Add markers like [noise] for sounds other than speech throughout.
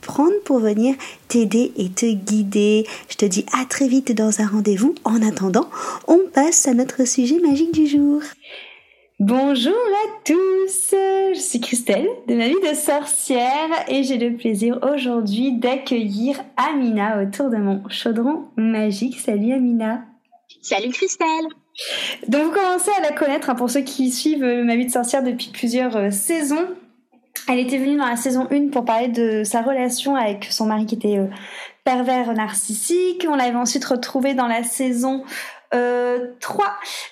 prendre pour venir t'aider et te guider. Je te dis à très vite dans un rendez-vous. En attendant, on passe à notre sujet magique du jour. Bonjour à tous, je suis Christelle de ma vie de sorcière et j'ai le plaisir aujourd'hui d'accueillir Amina autour de mon chaudron magique. Salut Amina. Salut Christelle. Donc vous commencez à la connaître hein, pour ceux qui suivent ma vie de sorcière depuis plusieurs euh, saisons. Elle était venue dans la saison 1 pour parler de sa relation avec son mari qui était euh, pervers narcissique. On l'avait ensuite retrouvée dans la saison euh, 3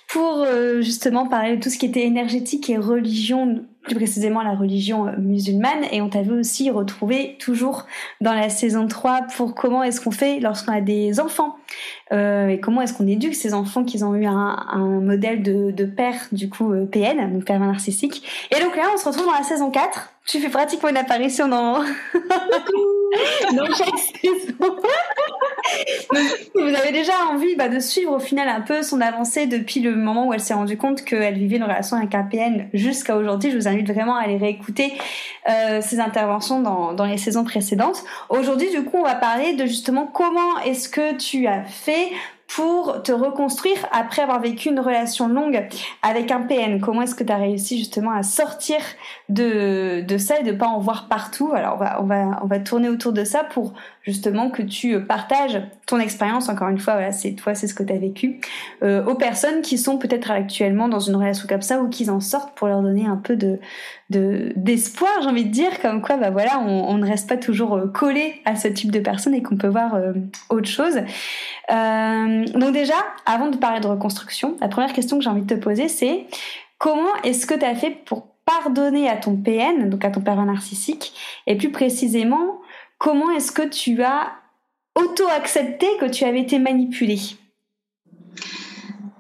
pour euh, justement parler de tout ce qui était énergétique et religion, plus précisément la religion euh, musulmane. Et on t'avait aussi retrouvé toujours dans la saison 3 pour comment est-ce qu'on fait lorsqu'on a des enfants euh, et comment est-ce qu'on éduque ces enfants qui ont eu un, modèle de, de, père, du coup PN, donc père narcissique. Et donc là, on se retrouve dans la saison 4. Tu fais pratiquement une apparition dans, [laughs] dans chaque saison. vous avez déjà envie bah, de suivre au final un peu son avancée depuis le moment où elle s'est rendue compte qu'elle vivait une relation avec un PN jusqu'à aujourd'hui. Je vous invite vraiment à aller réécouter euh, ses interventions dans, dans les saisons précédentes. Aujourd'hui, du coup, on va parler de justement comment est-ce que tu as fait pour te reconstruire après avoir vécu une relation longue avec un PN Comment est-ce que tu as réussi justement à sortir de, de ça et de pas en voir partout? Alors on va, on, va, on va tourner autour de ça pour justement que tu partages ton expérience, encore une fois, voilà, c'est toi, c'est ce que tu as vécu, euh, aux personnes qui sont peut-être actuellement dans une relation comme ça ou qui en sortent pour leur donner un peu de d'espoir, j'ai envie de dire, comme quoi, bah voilà, on, ne reste pas toujours euh, collé à ce type de personnes et qu'on peut voir euh, autre chose. Euh, donc déjà, avant de parler de reconstruction, la première question que j'ai envie de te poser, c'est comment est-ce que tu as fait pour pardonner à ton PN, donc à ton père narcissique, et plus précisément, comment est-ce que tu as auto-accepté que tu avais été manipulé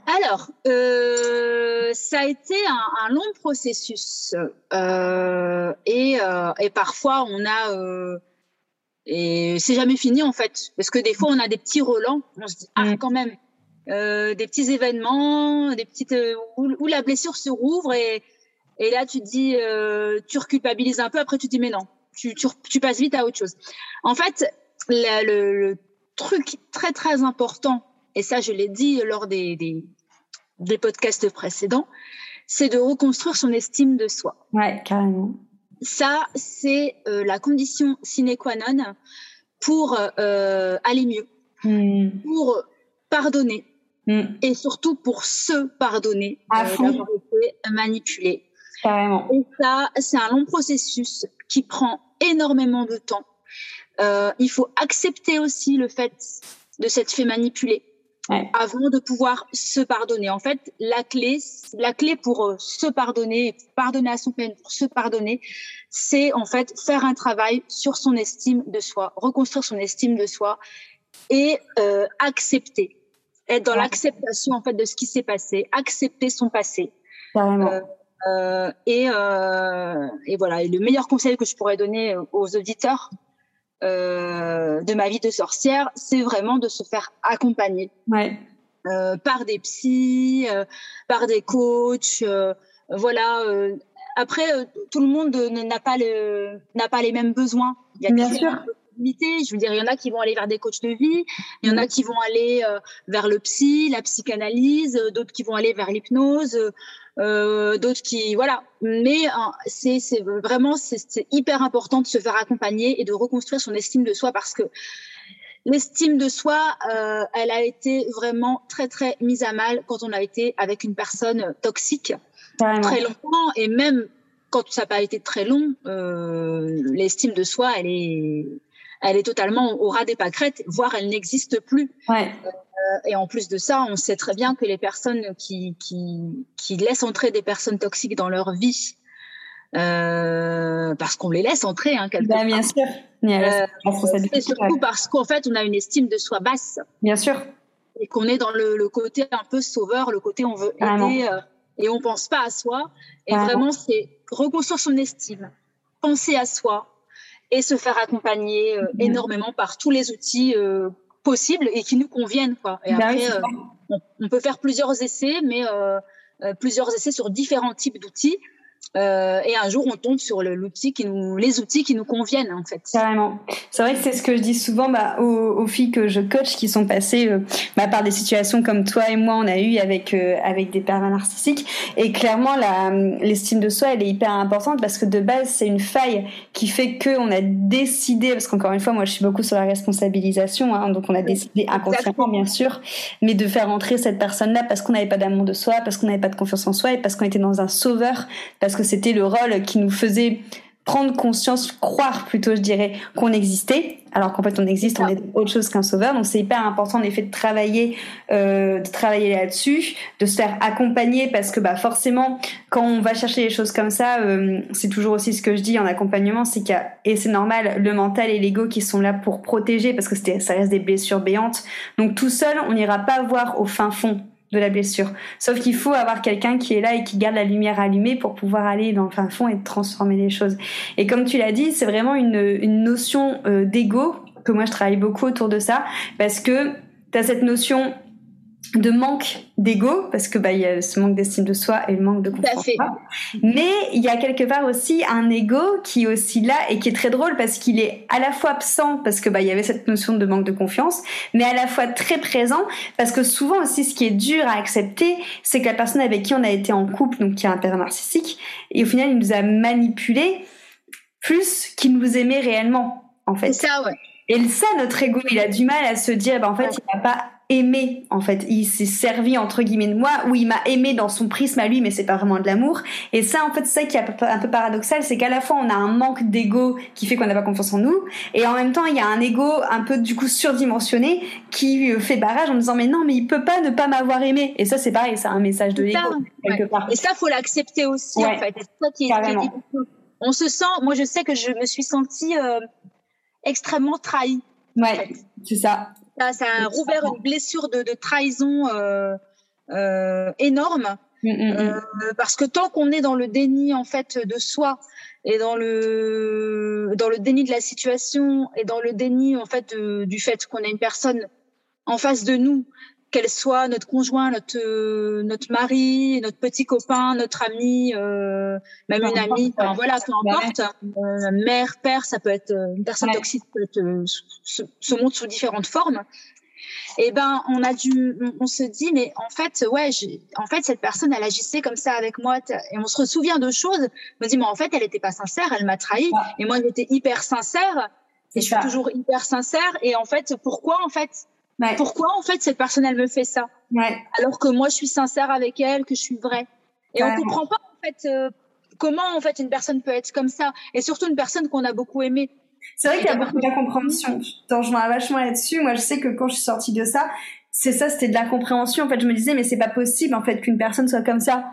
alors, euh, ça a été un, long processus euh, et, euh, et, parfois on a euh, et c'est jamais fini en fait parce que des fois on a des petits relents, on se dit ah mm. quand même euh, des petits événements, des petites où, où, la blessure se rouvre et, et là tu te dis tu reculpabilises un peu après tu te dis mais non tu, tu, tu passes vite à autre chose. En fait le, le, truc très très important et ça je l'ai dit lors des, des des podcasts précédents, c'est de reconstruire son estime de soi. Ouais, carrément. Ça, c'est euh, la condition sine qua non pour euh, aller mieux, hmm. pour pardonner hmm. et surtout pour se pardonner à euh, d'avoir été manipulé. Carrément. Et ça, c'est un long processus qui prend énormément de temps. Euh, il faut accepter aussi le fait de s'être fait manipuler avant de pouvoir se pardonner. En fait, la clé, la clé pour euh, se pardonner, pardonner à son peine, pour se pardonner, c'est en fait faire un travail sur son estime de soi, reconstruire son estime de soi et euh, accepter, être dans l'acceptation en fait de ce qui s'est passé, accepter son passé. Euh, euh, et, euh, et voilà. Et le meilleur conseil que je pourrais donner aux auditeurs, euh, de ma vie de sorcière, c'est vraiment de se faire accompagner ouais. euh, par des psys, euh, par des coachs. Euh, voilà. Euh, après, tout le monde n'a pas le n'a pas les mêmes besoins. Il y a Bien sûr. Je veux dire, il y en a qui vont aller vers des coachs de vie, il y en a qui vont aller vers le psy, la psychanalyse, d'autres qui vont aller vers l'hypnose euh, d'autres qui voilà. Mais hein, c'est vraiment c'est hyper important de se faire accompagner et de reconstruire son estime de soi parce que l'estime de soi, euh, elle a été vraiment très très mise à mal quand on a été avec une personne toxique très longtemps et même quand ça n'a pas été très long, euh, l'estime de soi, elle est, elle est totalement au ras des pâquerettes, voire elle n'existe plus. Ouais. Euh, et en plus de ça, on sait très bien que les personnes qui, qui, qui laissent entrer des personnes toxiques dans leur vie, euh, parce qu'on les laisse entrer, hein, quelque bah, Bien sûr. Euh, c'est surtout parce qu'en fait, on a une estime de soi basse. Bien sûr. Et qu'on est dans le, le, côté un peu sauveur, le côté on veut aider et on pense pas à soi. Et vraiment, c'est reconstruire son estime, penser à soi et se faire accompagner euh, mm-hmm. énormément par tous les outils euh, possibles et qui nous conviennent. Quoi. Et bah après, on, on, peut faire plusieurs essais, mais plusieurs essais sur différents types d'outils. Euh, et un jour, on tombe sur l'outil qui nous, les outils qui nous conviennent, en fait. Carrément. C'est vrai que c'est ce que je dis souvent bah, aux, filles que je coach qui sont passées euh, bah, par des situations comme toi et moi, on a eu avec, euh, avec des pervers narcissiques. Et clairement, l'estime de soi, elle est hyper importante parce que de base, c'est une faille qui fait qu'on a décidé, parce qu'encore une fois, moi, je suis beaucoup sur la responsabilisation, hein, donc on a décidé inconsciemment, bien sûr, mais de faire entrer cette personne-là parce qu'on n'avait pas d'amour de soi, parce qu'on n'avait pas de confiance en soi et parce qu'on était dans un sauveur, parce que c'était le rôle qui nous faisait prendre conscience, croire plutôt, je dirais, qu'on existait, alors qu'en fait on existe, on est autre chose qu'un sauveur. Donc c'est hyper important en effet de travailler, euh, de travailler là-dessus, de se faire accompagner parce que bah forcément quand on va chercher les choses comme ça, euh, c'est toujours aussi ce que je dis en accompagnement, c'est qu'il y a et c'est normal le mental et l'ego qui sont là pour protéger parce que ça reste des blessures béantes. Donc tout seul on n'ira pas voir au fin fond de la blessure. Sauf qu'il faut avoir quelqu'un qui est là et qui garde la lumière allumée pour pouvoir aller dans le fin fond et transformer les choses. Et comme tu l'as dit, c'est vraiment une, une notion euh, d'ego que moi je travaille beaucoup autour de ça parce que tu as cette notion de manque d'ego parce que bah il y a ce manque d'estime de soi et le manque de confiance. Mais il y a quelque part aussi un ego qui est aussi là et qui est très drôle parce qu'il est à la fois absent parce que bah il y avait cette notion de manque de confiance, mais à la fois très présent parce que souvent aussi ce qui est dur à accepter, c'est que la personne avec qui on a été en couple, donc qui a un père narcissique, et au final il nous a manipulé plus qu'il nous aimait réellement en fait. C'est ça ouais. Et ça, notre ego, il a du mal à se dire, bah, en fait, il n'a pas aimé en fait. Il s'est servi entre guillemets de moi ou il m'a aimé dans son prisme à lui mais c'est pas vraiment de l'amour. Et ça en fait c'est ça qui est un peu paradoxal c'est qu'à la fois on a un manque d'ego qui fait qu'on n'a pas confiance en nous et en même temps il y a un ego un peu du coup surdimensionné qui fait barrage en disant mais non mais il peut pas ne pas m'avoir aimé. Et ça c'est pareil c'est un message de l'ego quelque part. Et ça faut l'accepter aussi en fait. Ça qui est, on se sent moi je sais que je me suis sentie euh, extrêmement trahie ouais c'est ça ça, a rouvert une blessure de, trahison euh, euh, énorme. Mm, mm, mm. Euh, parce que tant qu'on est dans le déni en fait de soi et dans le dans le déni de la situation et dans le déni en fait du fait qu'on a une personne en face de nous qu'elle soit notre conjoint, notre notre mari, notre petit copain, notre ami, euh, même une amie, enfin, voilà, peu importe, euh, mère, père, ça peut être euh, une personne toxique, peut être, euh, se, se, montre sous différentes formes. Et eh ben, on a dû, on, se dit, mais en fait, ouais, en fait, cette personne, elle agissait comme ça avec moi, et on se souvient de choses. On me dit, mais en fait, elle n'était pas sincère, elle m'a trahi, et moi, j'étais hyper sincère, et je suis toujours hyper sincère, et en fait, pourquoi, en fait, pourquoi en fait cette personne elle me fait ça? Alors que moi je suis sincère avec elle, que je suis vraie. Et on comprend pas en fait euh, comment en fait une personne peut être comme ça, et surtout une personne qu'on a beaucoup aimée. C'est vrai qu'il y a beaucoup d'incompréhension. Je vois vachement là-dessus. Moi je sais que quand je suis sortie de ça, c'est ça, c'était de la compréhension. En fait, je me disais mais c'est pas possible en fait qu'une personne soit comme ça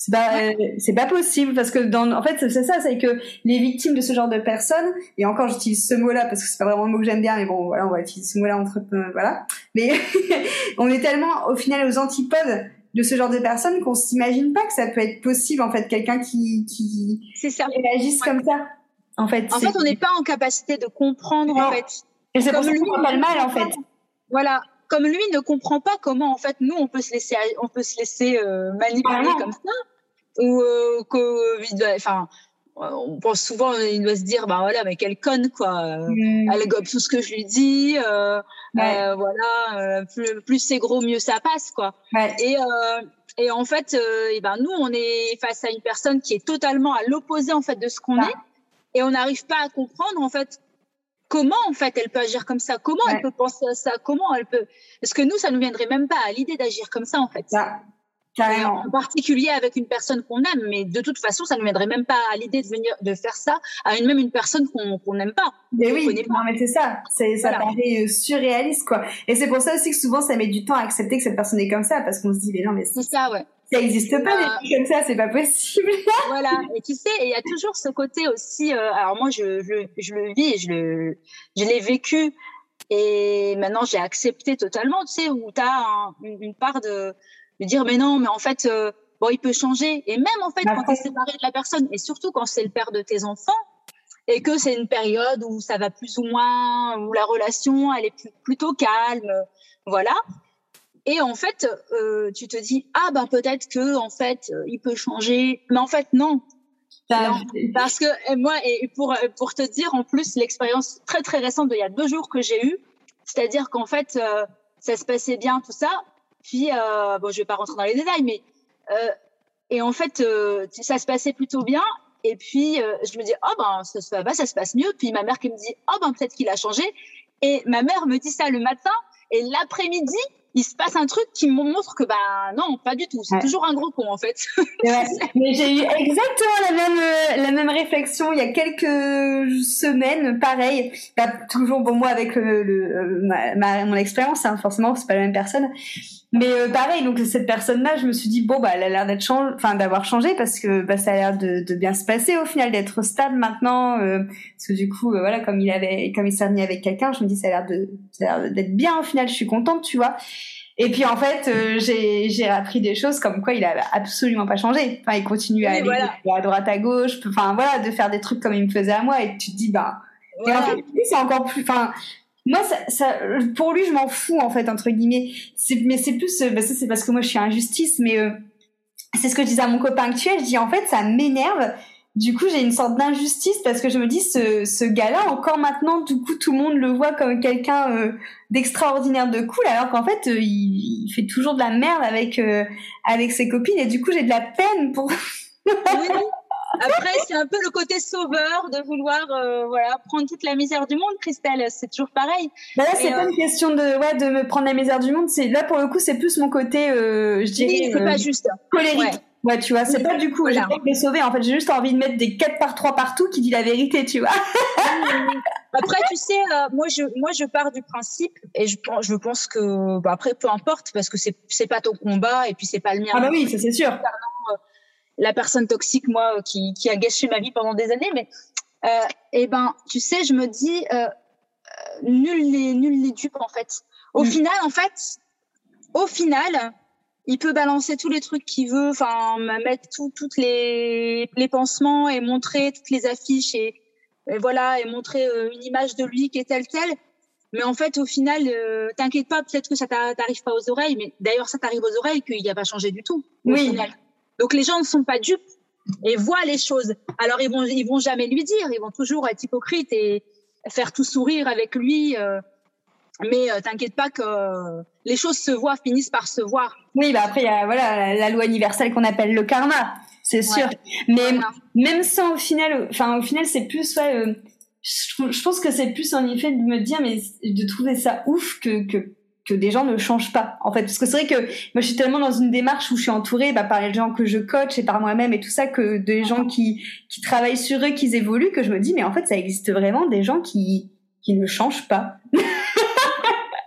c'est pas c'est pas possible parce que dans en fait c'est ça c'est que les victimes de ce genre de personnes et encore j'utilise ce mot là parce que c'est pas vraiment le mot que j'aime bien mais bon voilà on va utiliser ce mot là entre euh, voilà. Mais [laughs] on est tellement au final aux antipodes de ce genre de personnes qu'on s'imagine pas que ça peut être possible en fait quelqu'un qui qui, ça. réagisse comme ça. En fait en fait on n'est pas en capacité de comprendre en fait. Et c'est pour ça qu'on pas le mal en fait. voilà comme lui ne comprend pas comment en fait nous on peut se laisser on peut se laisser euh, manipuler comme ça. Ou euh, que enfin on pense souvent il doit se dire bah voilà mais quelle conne quoi. Mm. elle gobe tout ce que je lui dis euh, euh, voilà plus, plus c'est gros mieux ça passe quoi. Et et en fait et ben nous on est face à une personne qui est totalement à l'opposé en fait de ce qu'on est. Et on n'arrive pas à comprendre en fait comment en fait elle peut agir comme ça? Comment elle peut penser à ça? Comment elle peut? Parce que nous, ça nous viendrait même pas à l'idée d'agir comme ça en fait. Carrément. En particulier avec une personne qu'on aime, mais de toute façon, ça ne viendrait même pas à l'idée de venir de faire ça à une même une personne qu'on n'aime pas. Mais oui, non, mais c'est ça, c'est ça paraît euh, surréaliste quoi. Et c'est pour ça aussi que souvent ça met du temps à accepter que cette personne est comme ça parce qu'on se dit mais non mais c'est ça ouais. Ça n'existe pas des trucs comme ça, c'est pas possible. [laughs] voilà, et tu sais, il y a toujours ce côté aussi. Euh, alors moi, je, je, je, le vis, je le, je l'ai vécu, et maintenant j'ai accepté totalement. Tu sais, où tu as une part de de dire mais non, mais en fait, euh, bon, il peut changer. Et même en fait, quand tu es séparé de la personne, et surtout quand c'est le père de tes enfants, et que c'est une période où ça va plus ou moins, où la relation, elle est plutôt calme, voilà. Et en fait, euh, tu te dis ah ben peut-être que en fait, il peut changer, mais en fait non. parce que moi et pour pour te dire en plus l'expérience très très récente d'il y a deux jours que j'ai eue, c'est-à-dire qu'en fait euh, ça se passait bien tout ça, puis, euh, bon, je vais pas rentrer dans les détails, mais euh, et en fait, euh, ça se passait plutôt bien. Et puis, euh, je me dis, oh ben, ça, ça, ça se passe mieux. Puis ma mère qui me dit, oh ben, peut-être qu'il a changé. Et ma mère me dit ça le matin. Et l'après-midi, il se passe un truc qui me montre que bah non, pas du tout. C'est toujours un gros con en fait. [laughs] Mais j'ai eu exactement la même euh, la même réflexion il y a quelques semaines, pareil. Pas toujours bon moi avec le, le ma, mon expérience, hein, forcément c'est pas la même personne. Mais euh, pareil, donc cette personne-là, je me suis dit bon bah elle a l'air d'être changé, enfin d'avoir changé parce que bah ça a l'air de, de, bien se passer au final, d'être stable maintenant. Euh, parce que du coup, euh, voilà, comme il avait, comme il s'est remis avec quelqu'un, je me dis ça a l'air de, ça a l'air d'être bien au final. Je suis contente, tu vois. Et puis en fait, j'ai j'ai appris des choses comme quoi il a absolument pas changé. Enfin, il continue à aller à droite à gauche. Enfin voilà, de faire des trucs comme il me faisait à moi. Et tu te dis bah. Et en fait, c'est encore plus. Enfin, moi, ça, ça, pour lui, je m'en fous en fait entre guillemets. Mais c'est plus, bah, ça c'est parce que moi je suis injustice, mais euh, c'est ce que je disais à mon copain actuel. Je dis en fait, ça m'énerve. Du coup, j'ai une sorte d'injustice parce que je me dis ce, ce gars-là, encore maintenant, du coup, tout le monde le voit comme quelqu'un euh, d'extraordinaire, de cool, alors qu'en fait, euh, il, il, fait toujours de la merde avec avec ses copines et du coup, j'ai de la peine pour. [laughs] Après, c'est un peu le côté sauveur de vouloir euh, voilà, prendre toute la misère du monde, Christelle. C'est toujours pareil. Bah là, c'est pas une euh, question de, ouais, de me prendre la misère du monde. C'est Là, pour le coup, c'est plus mon côté, euh, je dirais. Oui, c'est pas juste. Colérique. Ouais. tu vois, c'est pas du coup, j'ai pas envie de les sauver. En fait, j'ai juste envie de mettre des 4 par 3 partout qui dit la vérité, tu vois. [laughs] après, tu sais, moi, je, moi, je pars du principe et je, je pense que, bah, après, peu importe, parce que c'est, c'est pas ton combat et puis c'est pas le mien. Ah bah oui, ça c'est sûr la personne toxique, moi, euh, qui, qui, a gâché ma vie pendant des années. Mais, euh, eh ben, tu sais, je me dis, euh, nul n'est nul n'est dupe en fait. Au mm. final, en fait, au final, il peut balancer tous les trucs qu'il veut, enfin, mettre toutes les, les pansements et montrer toutes les affiches et, voilà, et montrer une image de lui qui est telle telle. Mais en fait, au final, t'inquiète pas, peut-être que ça t'arrive pas aux oreilles, mais d'ailleurs, ça t'arrive aux oreilles qu'il n'y a pas changé du tout. oui. Donc les gens ne sont pas dupes et voient les choses. Alors ils vont ils vont jamais lui dire, ils vont toujours être hypocrites et faire tout sourire avec lui. Euh, mais euh, t'inquiète pas que les choses se voient, finissent par se voir. Oui, bah après il y a voilà la loi universelle qu'on appelle le karma, c'est sûr. Mais même sans au final, enfin au final c'est plus ouais, euh, je, pense que c'est plus en effet de me dire mais de trouver ça ouf que que que des gens ne changent pas en fait. Parce que c'est vrai que moi je suis tellement dans une démarche où je suis entourée bah, par les gens que je coach et par moi-même et tout ça que des gens qui qui travaillent sur eux qui évoluent que je me dis mais en fait ça existe vraiment des gens qui qui ne changent pas.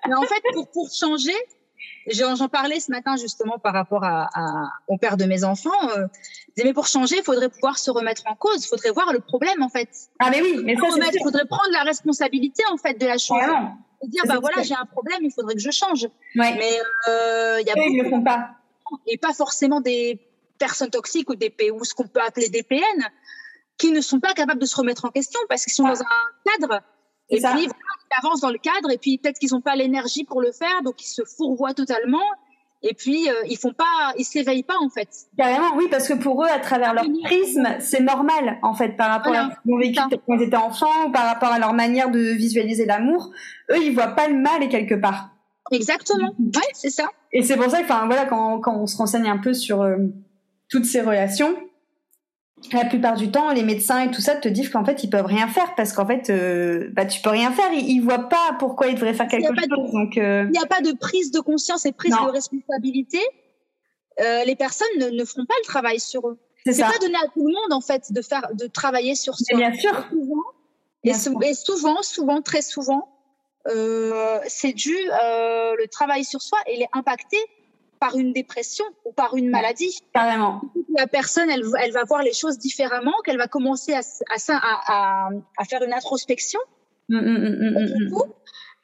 Mais en fait pour pour changer j'en parlais ce matin justement par rapport à, au père de mes enfants euh, mais pour changer il faudrait pouvoir se remettre en cause il faudrait voir le problème en fait. Ah mais oui mais ça il faudrait prendre la responsabilité en fait de la chose. Dire bah voilà j'ai un problème il faudrait que je change. Ouais. mais euh, y a ils ne le font pas. et pas forcément des personnes toxiques ou des P, ou ce qu'on peut appeler des PN qui ne sont pas capables de se remettre en question parce qu'ils sont dans un cadre et puis ils avancent dans le cadre et puis peut-être qu'ils n'ont pas l'énergie pour le faire donc ils se fourvoient totalement et puis euh, ils font pas, ils s'éveillent pas en fait. Carrément, oui, parce que pour eux, à travers leur prisme, c'est normal en fait par rapport à ce qu'ils ont vécu quand ils étaient enfants, ou par rapport à leur manière de visualiser l'amour. Eux, ils voient pas le mal et quelque part. Exactement. Ouais, c'est ça. Et c'est pour ça, enfin voilà, quand, quand on se renseigne un peu sur euh, toutes ces relations, la plupart du temps, les médecins et tout ça te disent qu'en fait, ils peuvent rien faire parce qu'en fait, euh, bah, tu peux rien faire. Ils, voient pas pourquoi ils devraient faire quelque chose. donc, euh, il n'y a pas de prise de conscience et prise de responsabilité. Euh, les personnes ne, ne feront pas le travail sur eux. C'est pas donné à tout le monde en fait de faire, de travailler sur soi. bien sûr. Et souvent, et, souvent, souvent, très souvent, c'est dû le travail sur soi. Et il est impacté par une dépression ou par une maladie. Carrément. La personne, elle, elle va voir les choses différemment, qu'elle va commencer à, à, à, faire une introspection. Mmh, mmh, mmh, et, du coup,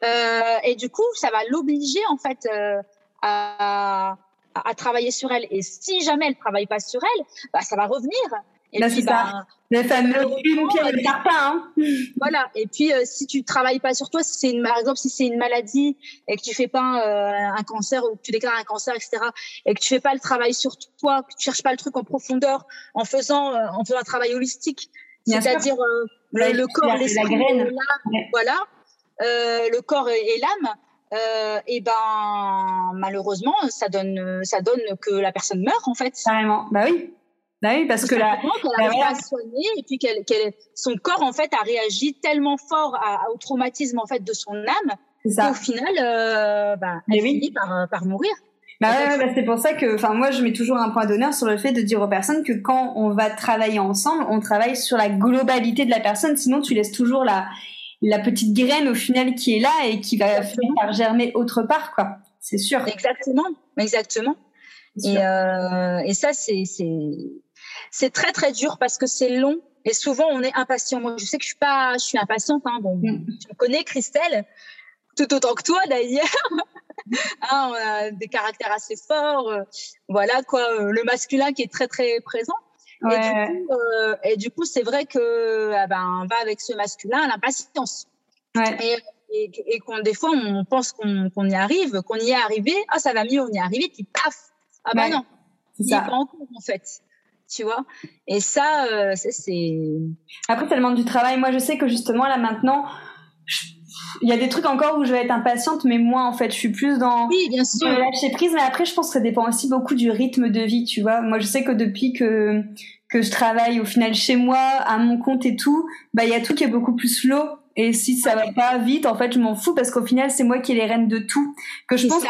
euh, et, du coup, ça va l'obliger en fait euh, à, à, travailler sur elle. Et si jamais elle travaille pas sur elle, bah, ça va revenir. Et puis, bah, le fameux une pas, hein. Voilà. Et puis, euh, si tu travailles pas sur toi, si c'est une, par exemple, si c'est une maladie et que tu fais pas euh, un cancer ou que tu déclares un cancer, etc., et que tu fais pas le travail sur toi, que tu cherches pas le truc en profondeur, en faisant, euh, en faisant un travail holistique, c'est-à-dire le, corps, l'esprit, l'âme, voilà, le corps et, l'âme. et ben malheureusement ça donne ça donne que la personne meurt en fait carrément bah oui bah oui, parce, que la, qu'elle pas à soigner et puis qu'elle, son corps en fait a réagi tellement fort au traumatisme en fait de son âme qu'au final, euh, bah, elle finit par, par mourir. Bah ouais, bah c'est pour ça que, enfin, moi, je mets toujours un point d'honneur sur le fait de dire aux personnes que quand on va travailler ensemble, on travaille sur la globalité de la personne. Sinon, tu laisses toujours la, la petite graine au final qui est là et qui va finir par germer autre part, quoi. C'est sûr. Exactement, exactement. Et, euh, et ça, c'est, c'est, c'est très très dur parce que c'est long et souvent on est impatient. Moi, je sais que je suis pas, je suis impatiente. Hein. Bon, mm. tu me connais, Christelle, tout autant que toi d'ailleurs. [laughs] hein, on a des caractères assez forts. Euh, voilà quoi, euh, le masculin qui est très très présent. Et, du coup, euh, coup, c'est vrai que ah ben, on va avec ce masculin l'impatience. Ouais. Et, et, qu'on des fois on pense qu'on y arrive, qu'on y est arrivé. Ah, ça va mieux, on y est arrivé. Puis paf. Ah ben non. C'est ça. pas en cours en fait tu vois. Et ça, euh, c'est. Après, ça demande du travail. Moi, je sais que justement, là, maintenant, il y a des trucs encore où je vais être impatiente, mais moi, en fait, je suis plus dans. Oui, bien sûr. lâcher prise, mais après, je pense que ça dépend aussi beaucoup du rythme de vie, tu vois. Moi, je sais que depuis que que je travaille au final chez moi, à mon compte et tout, bah, il y a tout qui est beaucoup plus slow et si ça va pas vite, en fait, je m'en fous parce qu'au final, c'est moi qui ai les rênes de tout. Que je pense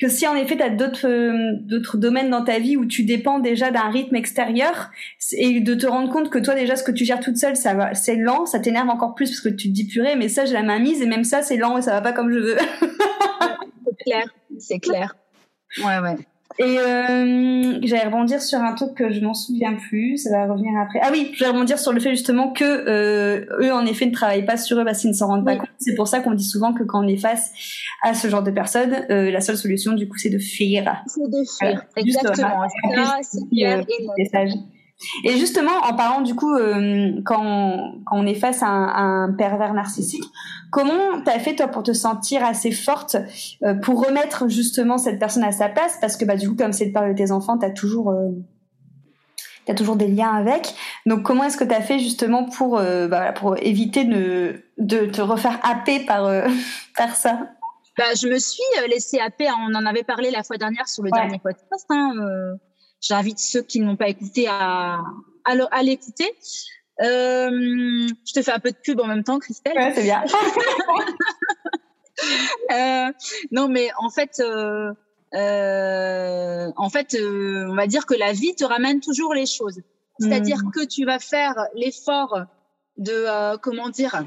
que, si en effet, tu as d'autres euh, d'autres domaines dans ta vie où tu dépends déjà d'un rythme extérieur et de te rendre compte que toi déjà ce que tu gères toute seule, ça va, c'est lent, ça t'énerve encore plus parce que tu te dis purée, mais ça j'ai la main mise et même ça c'est lent et ça va pas comme je veux. [laughs] c'est clair, c'est clair. Ouais ouais. Et euh, j'allais rebondir sur un truc que je m'en souviens plus, ça va revenir après. Ah oui, je vais rebondir sur le fait justement que euh, eux en effet ne travaillent pas sur eux parce qu'ils ne s'en rendent pas compte. C'est pour ça qu'on dit souvent que quand on est face à ce genre de personnes, euh, la seule solution du coup c'est de fuir. C'est de fuir, exactement. c'est et justement, en parlant du coup, euh, quand, quand, on est face à un, un pervers narcissique, comment t'as fait toi pour te sentir assez forte euh, pour remettre justement cette personne à sa place? Parce que bah du coup, comme c'est le père de tes enfants, t'as toujours euh, t'as toujours des liens avec. Donc comment est-ce que t'as fait justement pour euh, bah, pour éviter de de te refaire happer par [laughs] par ça? Bah, je me suis laissée happer. On en avait parlé la fois dernière sur le dernier podcast. Hein, J'invite ceux qui n'ont pas écouté à, à, l'écouter. Euh, je te fais un peu de pub en même temps, Christelle. Ouais, c'est bien. [laughs] euh, non, mais en fait, euh, euh, en fait, euh, on va dire que la vie te ramène toujours les choses. C'est-à-dire mmh. que tu vas faire l'effort de, euh, comment dire,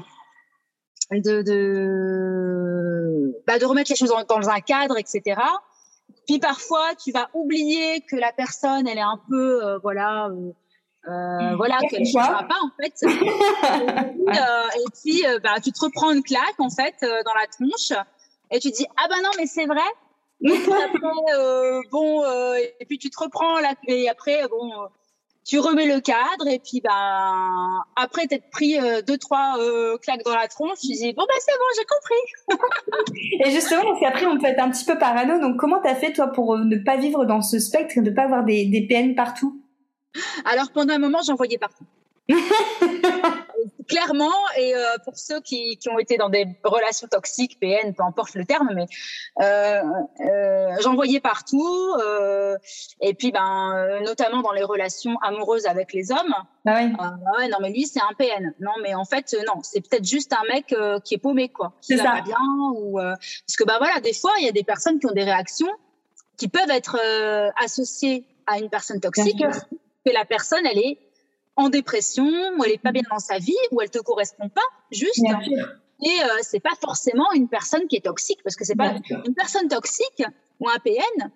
de, de, bah, de remettre les choses dans, dans un cadre, etc. Puis parfois, tu vas oublier que la personne, elle est un peu, euh, voilà, euh, euh voilà, qu'elle ne changera pas en fait. [laughs] et, euh, puis, bah, tu te reprends une claque en fait dans la tronche et tu dis ah bah non mais c'est vrai. Et puis après, bon, et puis tu te reprends là et après bon tu remets le cadre et puis ben après t'être pris euh, deux trois euh, claques dans la tronche, tu dis bon ben c'est bon j'ai compris. [laughs] et justement parce qu'après on peut être un petit peu parano donc comment t'as fait toi pour euh, ne pas vivre dans ce spectre, ne pas avoir des, des PN partout? Alors pendant un moment j'en voyais partout. [laughs] clairement, et euh, pour ceux qui, qui, ont été dans des relations toxiques, PN, peu importe le terme, mais euh, euh, j'en voyais partout. Et puis, ben, notamment dans les relations amoureuses avec les hommes. Bah oui. ouais, non, mais lui, c'est un PN. Non, mais en fait, non, c'est peut-être juste un mec qui est paumé, quoi. C'est ça. Bien, ou parce que bah voilà, des fois, il y a des personnes qui ont des réactions qui peuvent être associées à une personne toxique, que la personne, elle est en dépression, ou elle est pas bien dans sa vie, ou elle te correspond pas, juste. Et euh, c'est pas forcément une personne qui est toxique, parce que c'est pas une personne toxique ou un PN.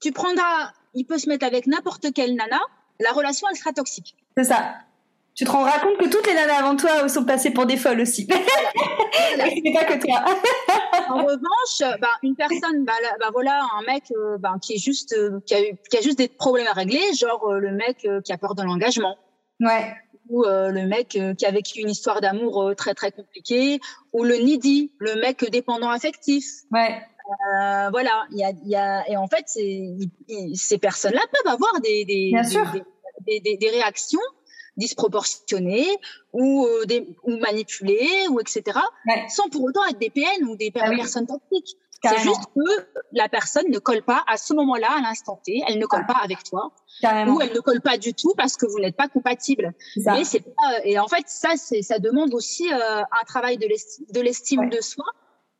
Tu prendras, il peut se mettre avec n'importe quelle nana, la relation elle sera toxique. C'est ça. Tu te rendras compte que toutes les nanas avant toi sont passées pour des folles aussi. Voilà. [laughs] pas que toi. [laughs] en revanche, bah, une personne, bah, bah, voilà, un mec euh, bah, qui est juste, euh, qui, a, qui a juste des problèmes à régler, genre euh, le mec qui a peur de l'engagement, Ouais. Ou euh, le mec euh, qui a vécu une histoire d'amour euh, très très compliquée, ou le needy, le mec dépendant affectif. Ouais. voilà, il y a, y a, et en fait, ces personnes-là peuvent avoir des, des, des, des, des, réactions disproportionnées ou, des, ou manipulées ou etc. sans pour autant être des PN ou des ah personnes toxiques. C'est juste que la personne ne colle pas à ce moment-là, à l'instant T, elle ne colle pas avec toi, ou elle ne colle pas du tout parce que vous n'êtes pas compatible. Mais c'est pas, et en fait, ça, c'est, ça demande aussi euh, un travail de l'estime, de, l'estime de soi.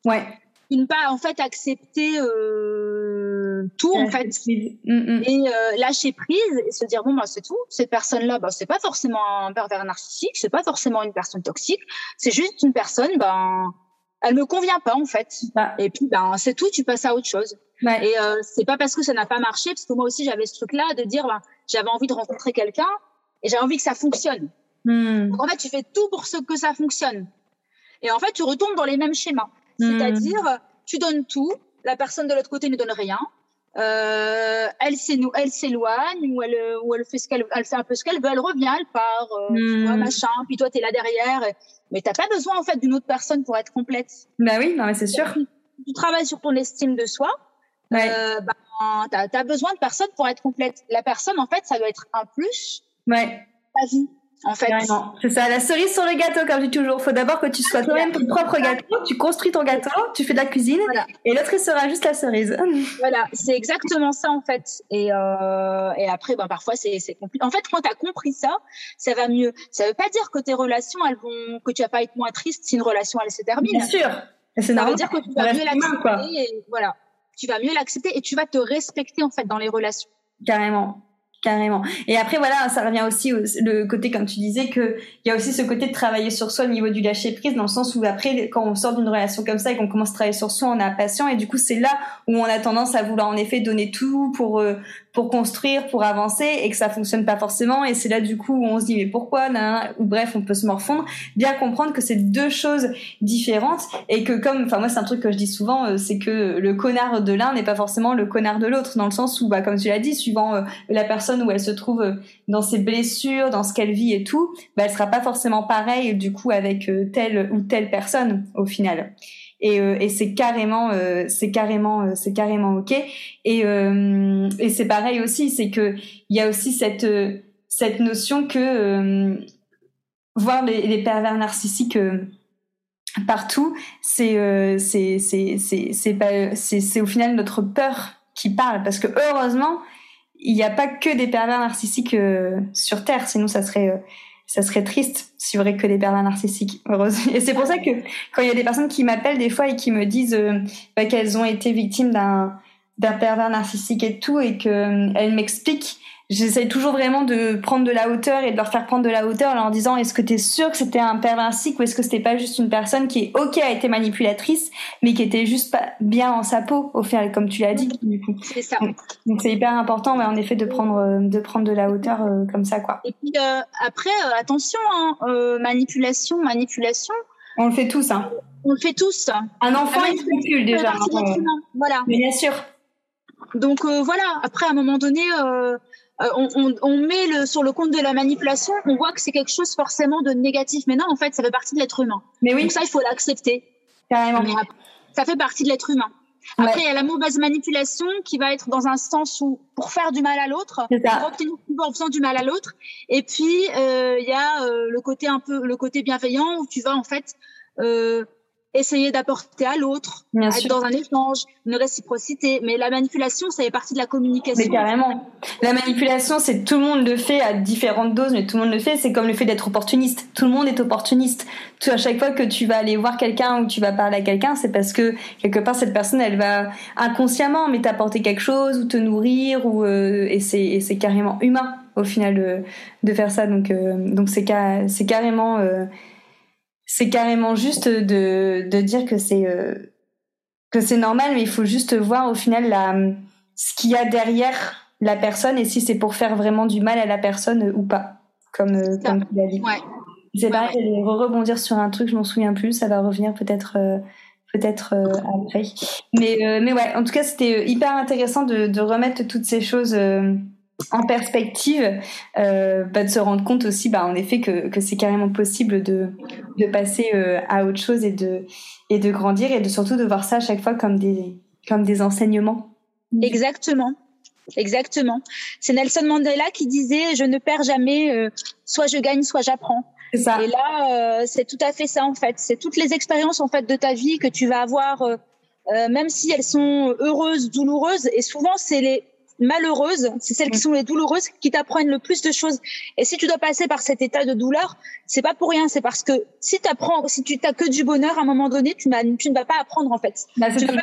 Ouais. Une pas en fait accepter euh, tout en fait. mm, mm. et euh, lâcher prise et se dire bon bah c'est tout. Cette personne là bah c'est pas forcément un pervers narcissique. C'est pas forcément une personne toxique. C'est juste une personne ben elle me convient pas en fait. Et puis ben c'est tout, tu passes à autre chose. Et euh, c'est pas parce que ça n'a pas marché, parce que moi aussi j'avais ce truc-là de dire ben, j'avais envie de rencontrer quelqu'un et j'avais envie que ça fonctionne. Hmm. Donc en fait tu fais tout pour ce que ça fonctionne. Et en fait tu retombes dans les mêmes schémas, hmm. c'est-à-dire tu donnes tout, la personne de l'autre côté ne donne rien. Euh, elle s'éloigne ou elle, ou elle fait ce qu'elle, elle fait un peu ce qu'elle veut, elle revient, elle part, euh, hmm. machin. Puis toi, tu es là derrière. Mais t'as pas besoin en fait d'une autre personne pour être complète. Bah oui, non mais c'est sûr. Tu, travailles sur ton estime de soi. Ouais. Euh, bah, t'as as besoin de personne pour être complète. La personne, en fait, ça doit être un plus. Ouais. Ta vie en fait. C'est ça, la cerise sur le gâteau, comme je dis toujours. Faut d'abord que tu sois toi-même ton propre gâteau, tu construis ton gâteau, tu fais de la cuisine, et l'autre, il sera juste la cerise. [laughs] Voilà, c'est exactement ça, en fait. Et, euh, et après, ben, parfois, c'est compliqué. En fait, quand tu as compris ça, ça va mieux. Ça veut pas dire que tes relations, elles vont, que tu vas pas être moins triste si une relation, elle se termine. Bien sûr. Ça veut dire que tu vas mieux l'accepter. Voilà. Tu vas mieux l'accepter et tu vas te respecter, en fait, dans les relations. Carrément. Carrément. Et après, voilà, ça revient aussi au le côté, comme tu disais, que il y a aussi ce côté de travailler sur soi au niveau du lâcher prise, dans le sens où après, quand on sort d'une relation comme ça et qu'on commence à travailler sur soi, on est impatient et du coup, c'est là où on a tendance à vouloir en effet donner tout pour euh, pour construire, pour avancer et que ça fonctionne pas forcément. Et c'est là du coup où on se dit mais pourquoi Ou bref, on peut se morfondre. Bien comprendre que c'est deux choses différentes et que comme, enfin moi c'est un truc que je dis souvent, euh, c'est que le connard de l'un n'est pas forcément le connard de l'autre, dans le sens où, bah comme tu l'as dit, suivant euh, la personne où elle se trouve euh, dans ses blessures, dans ce qu'elle vit et tout, bah elle sera pas forcément pareille du coup avec telle ou telle personne au final et, euh, et c'est carrément euh, c'est carrément euh, c'est carrément ok. Et c'est pareil aussi c'est que il y a aussi cette cette notion que voir les, pervers narcissiques partout c'est pas c'est c'est au final notre peur qui parle. Parce que heureusement il n'y a pas que des pervers narcissiques sur terre sinon ça serait ça serait triste si vrai que des pervers narcissiques. Heureusement. Et c'est pour ça que quand il y a des personnes qui m'appellent des fois et qui me disent euh, bah, qu'elles ont été victimes d'un d'un pervers narcissique et tout et qu'elles euh, m'expliquent j'essaye toujours vraiment de prendre de la hauteur et de leur faire prendre de la hauteur en leur disant est-ce que tu es sûr que c'était un père ou est-ce que c'était pas juste une personne qui ok a été manipulatrice mais qui était juste pas bien en sa peau au final comme tu l'as dit du coup. c'est ça. Donc c'est hyper important en effet de prendre euh, de prendre de la hauteur euh, comme ça quoi. Et puis euh, après attention hein, manipulation manipulation. On le fait tous hein. On le fait tous. Un enfant il spécule déjà voilà. mais bien sûr. Donc voilà. Après à un moment donné euh, on, on, on, met le, sur le compte de la manipulation, on voit que c'est quelque chose forcément de négatif. Mais non, en fait, ça fait partie de l'être humain. Mais oui. Donc ça, il faut l'accepter. Carrément. ça fait partie de l'être humain. Après, il y a la mauvaise manipulation qui va être dans un sens où pour faire du mal à l'autre, pour obtenir en faisant du mal à l'autre. Et puis il y a le côté un peu le côté bienveillant où tu vas en fait essayer d'apporter à l'autre, être dans un échange, une réciprocité. Mais la manipulation, ça fait partie de la communication. Mais carrément. La manipulation, c'est tout le monde le fait à différentes doses, mais tout le monde le fait. C'est comme le fait d'être opportuniste. Tout le monde est opportuniste. Tout, à chaque fois que tu vas aller voir quelqu'un ou tu vas parler à quelqu'un, c'est parce que quelque part cette personne, elle va inconsciemment mais t'apporter quelque chose ou te nourrir ou euh, et c'est c'est carrément humain au final de, de faire ça. Donc euh, donc c'est c'est carrément euh, c'est carrément juste de, de dire que c'est euh, que c'est normal, mais il faut juste voir au final la, ce qu'il y a derrière la personne et si c'est pour faire vraiment du mal à la personne ou pas, comme, euh, comme tu l'as dit. Ouais. C'est pareil, je vais rebondir sur un truc, je m'en souviens plus, ça va revenir peut-être euh, peut-être après. Mais mais ouais, en tout cas, c'était hyper intéressant de, de remettre toutes ces choses en perspective, euh, bah, de se rendre compte aussi, bah, en effet, que, que c'est carrément possible de, de passer euh, à autre chose et de, et de grandir et de surtout de voir ça à chaque fois comme des, comme des enseignements. Exactement. Exactement. C'est Nelson Mandela qui disait Je ne perds jamais, euh, soit je gagne, soit j'apprends. Ça. Et là, c'est tout à fait ça en fait. C'est toutes les expériences en fait de ta vie que tu vas avoir, même si elles sont heureuses, douloureuses. Et souvent, c'est les malheureuses, c'est celles qui sont les douloureuses qui t'apprennent le plus de choses. Et si tu dois passer par cet état de douleur, c'est pas pour rien, c'est parce que si tu apprends, si tu t'as que du bonheur à un moment donné, tu, tu ne vas pas apprendre en fait. Bah, tu, vas pas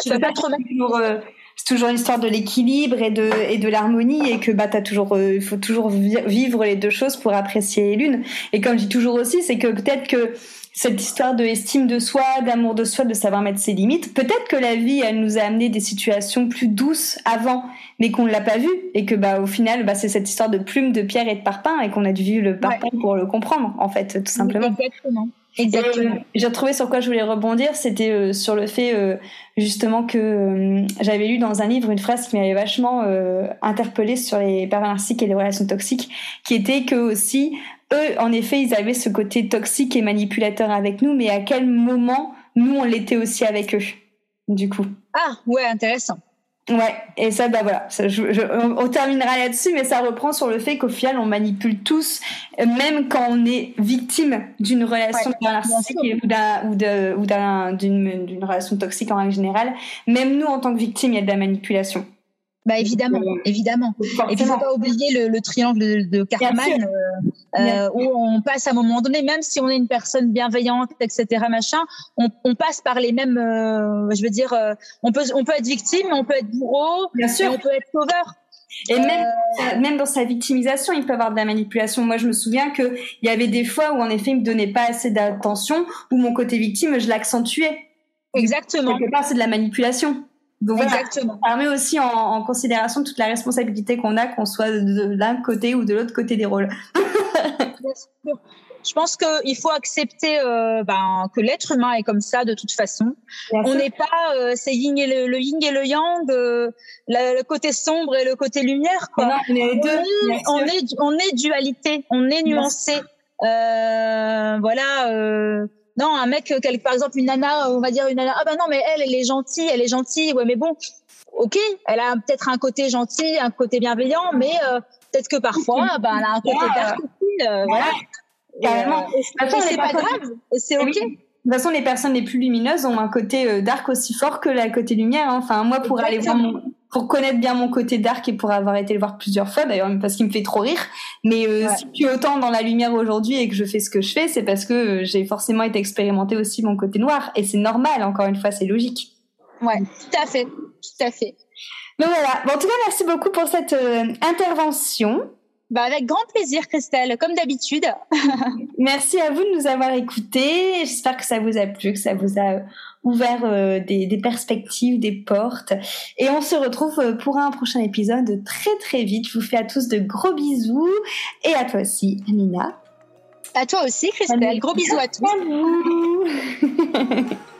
tu vas pas te remettre euh, c'est toujours l'histoire de l'équilibre et de et de l'harmonie et que bah t'as toujours euh, il faut toujours vivre les deux choses pour apprécier l'une et comme je dis toujours aussi c'est que peut-être que cette histoire de estime de soi, d'amour de soi, de savoir mettre ses limites. Peut-être que la vie, elle nous a amené des situations plus douces avant, mais qu'on ne l'a pas vu et que bah au final, bah c'est cette histoire de plume, de pierre et de parpaing et qu'on a dû vivre le parpaing pour le comprendre en fait, tout simplement. Exactement. Exactement. Euh, j'ai retrouvé sur quoi je voulais rebondir, c'était euh, sur le fait euh, justement que j'avais lu dans un livre une phrase qui m'avait vachement interpellée sur les pervers narcissiques et les relations toxiques, qui était que aussi eux, en effet, ils avaient ce côté toxique et manipulateur avec nous, mais à quel moment nous, on l'était aussi avec eux, du coup? Ah, ouais, intéressant. Ouais, et ça, bah voilà, on, terminera là-dessus, mais ça reprend sur le fait qu'au final, on manipule tous, même quand on est victime d'une relation narcissique ou d'une relation toxique en règle générale. Même nous, en tant que victime, il y a de la manipulation. Bah évidemment, euh, évidemment. Et puis il faut pas oublier le, le triangle de, de Karman euh, euh, où on passe à un moment donné, même si on est une personne bienveillante, etc. Machin, on, on passe par les mêmes. Euh, je veux dire, on peut on peut être victime, on peut être bourreau, Bien sûr. on peut être sauveur. Et même, même dans sa victimisation, il peut avoir de la manipulation. Moi, je me souviens que il y avait des fois où en effet, il me donnait pas assez d'attention, où mon côté victime, je l'accentuais. Exactement. Quelque part, c'est de la manipulation. Donc Exactement. ça permet aussi en, en, considération toute la responsabilité qu'on a, qu'on soit de l'un côté ou de l'autre côté des rôles. [laughs] Je pense qu'il faut accepter euh, ben, que l'être humain est comme ça de toute façon. on n'est pas, euh, c'est yin et le, le, yin et le yang, euh, le, côté sombre et le côté lumière. Quoi. on, est deux, on, est, on est dualité, on est nuancé. Voilà. Euh, non, un mec, par exemple, une nana, on va dire une nana, ah ben non, mais elle, elle est gentille, elle est gentille, ouais, mais bon, ok, elle a peut-être un côté gentil, un côté bienveillant, mais euh, peut-être que parfois, [laughs] ben, elle a un côté dark aussi, euh, voilà. Carrément. Euh, c'est pas grave, c'est ok. De toute façon, les personnes les plus lumineuses ont un côté dark aussi fort que le côté lumière. Hein. Enfin, moi, pour aller voir mon, pour connaître bien mon côté dark et pour avoir été le voir plusieurs fois d'ailleurs parce qu'il me fait trop rire. Mais euh, si je suis autant dans la lumière aujourd'hui et que je fais ce que je fais c'est parce que euh, j'ai forcément été expérimenté aussi mon côté noir. Et c'est normal encore une fois c'est logique. Ouais tout à fait tout à fait. Donc voilà. Bon, en tout cas merci beaucoup pour cette euh, intervention bah avec grand plaisir, Christelle, comme d'habitude. [laughs] Merci à vous de nous avoir écoutés. J'espère que ça vous a plu, que ça vous a ouvert euh, des, des, perspectives, des portes. Et on se retrouve euh, pour un prochain épisode très très vite. Je vous fais à tous de gros bisous. Et à toi aussi, Amina. À toi aussi, Christelle. Gros bisous à tous. [laughs]